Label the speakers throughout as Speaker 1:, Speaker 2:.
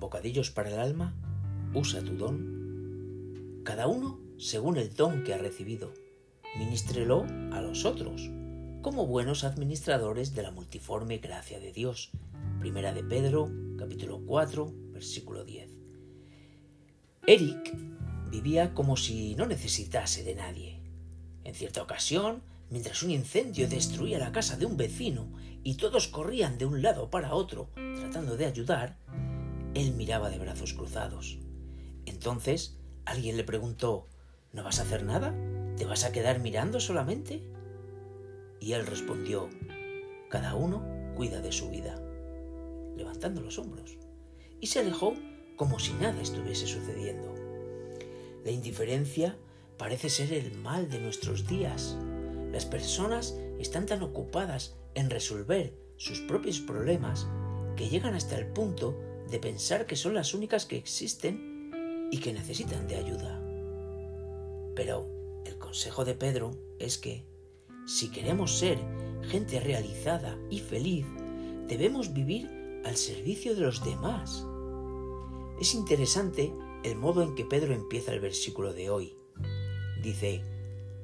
Speaker 1: bocadillos para el alma, usa tu don. Cada uno según el don que ha recibido. Ministrelo a los otros, como buenos administradores de la multiforme gracia de Dios. Primera de Pedro, capítulo 4, versículo 10. Eric vivía como si no necesitase de nadie. En cierta ocasión, mientras un incendio destruía la casa de un vecino y todos corrían de un lado para otro tratando de ayudar, él miraba de brazos cruzados. Entonces alguien le preguntó ¿No vas a hacer nada? ¿Te vas a quedar mirando solamente? Y él respondió Cada uno cuida de su vida, levantando los hombros, y se alejó como si nada estuviese sucediendo. La indiferencia parece ser el mal de nuestros días. Las personas están tan ocupadas en resolver sus propios problemas que llegan hasta el punto de pensar que son las únicas que existen y que necesitan de ayuda. Pero el consejo de Pedro es que, si queremos ser gente realizada y feliz, debemos vivir al servicio de los demás. Es interesante el modo en que Pedro empieza el versículo de hoy. Dice,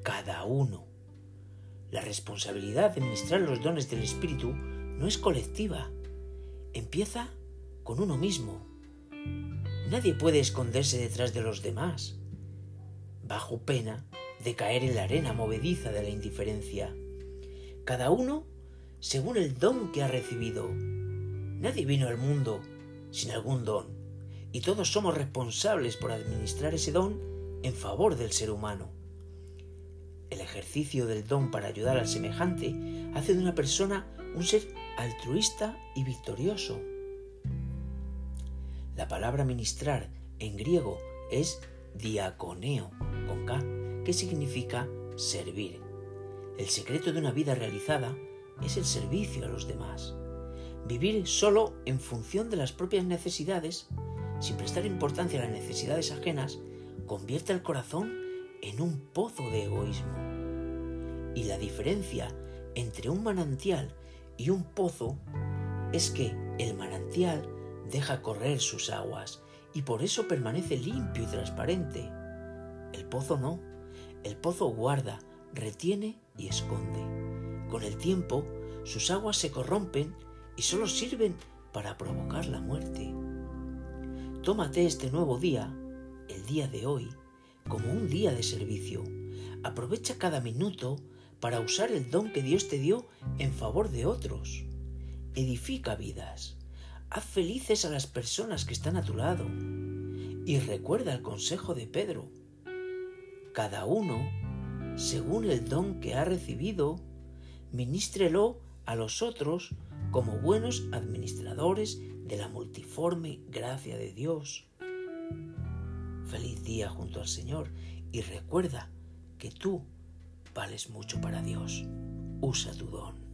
Speaker 1: cada uno. La responsabilidad de ministrar los dones del Espíritu no es colectiva, empieza con uno mismo. Nadie puede esconderse detrás de los demás, bajo pena de caer en la arena movediza de la indiferencia. Cada uno según el don que ha recibido. Nadie vino al mundo sin algún don, y todos somos responsables por administrar ese don en favor del ser humano. Ejercicio del don para ayudar al semejante hace de una persona un ser altruista y victorioso. La palabra ministrar en griego es diaconeo, con K, que significa servir. El secreto de una vida realizada es el servicio a los demás. Vivir solo en función de las propias necesidades, sin prestar importancia a las necesidades ajenas, convierte el corazón en un pozo de egoísmo. Y la diferencia entre un manantial y un pozo es que el manantial deja correr sus aguas y por eso permanece limpio y transparente. El pozo no. El pozo guarda, retiene y esconde. Con el tiempo, sus aguas se corrompen y solo sirven para provocar la muerte. Tómate este nuevo día, el día de hoy, como un día de servicio. Aprovecha cada minuto para usar el don que Dios te dio en favor de otros. Edifica vidas. Haz felices a las personas que están a tu lado. Y recuerda el consejo de Pedro. Cada uno, según el don que ha recibido, ministrelo a los otros como buenos administradores de la multiforme gracia de Dios. Feliz día junto al Señor y recuerda que tú vales mucho para Dios. Usa tu don.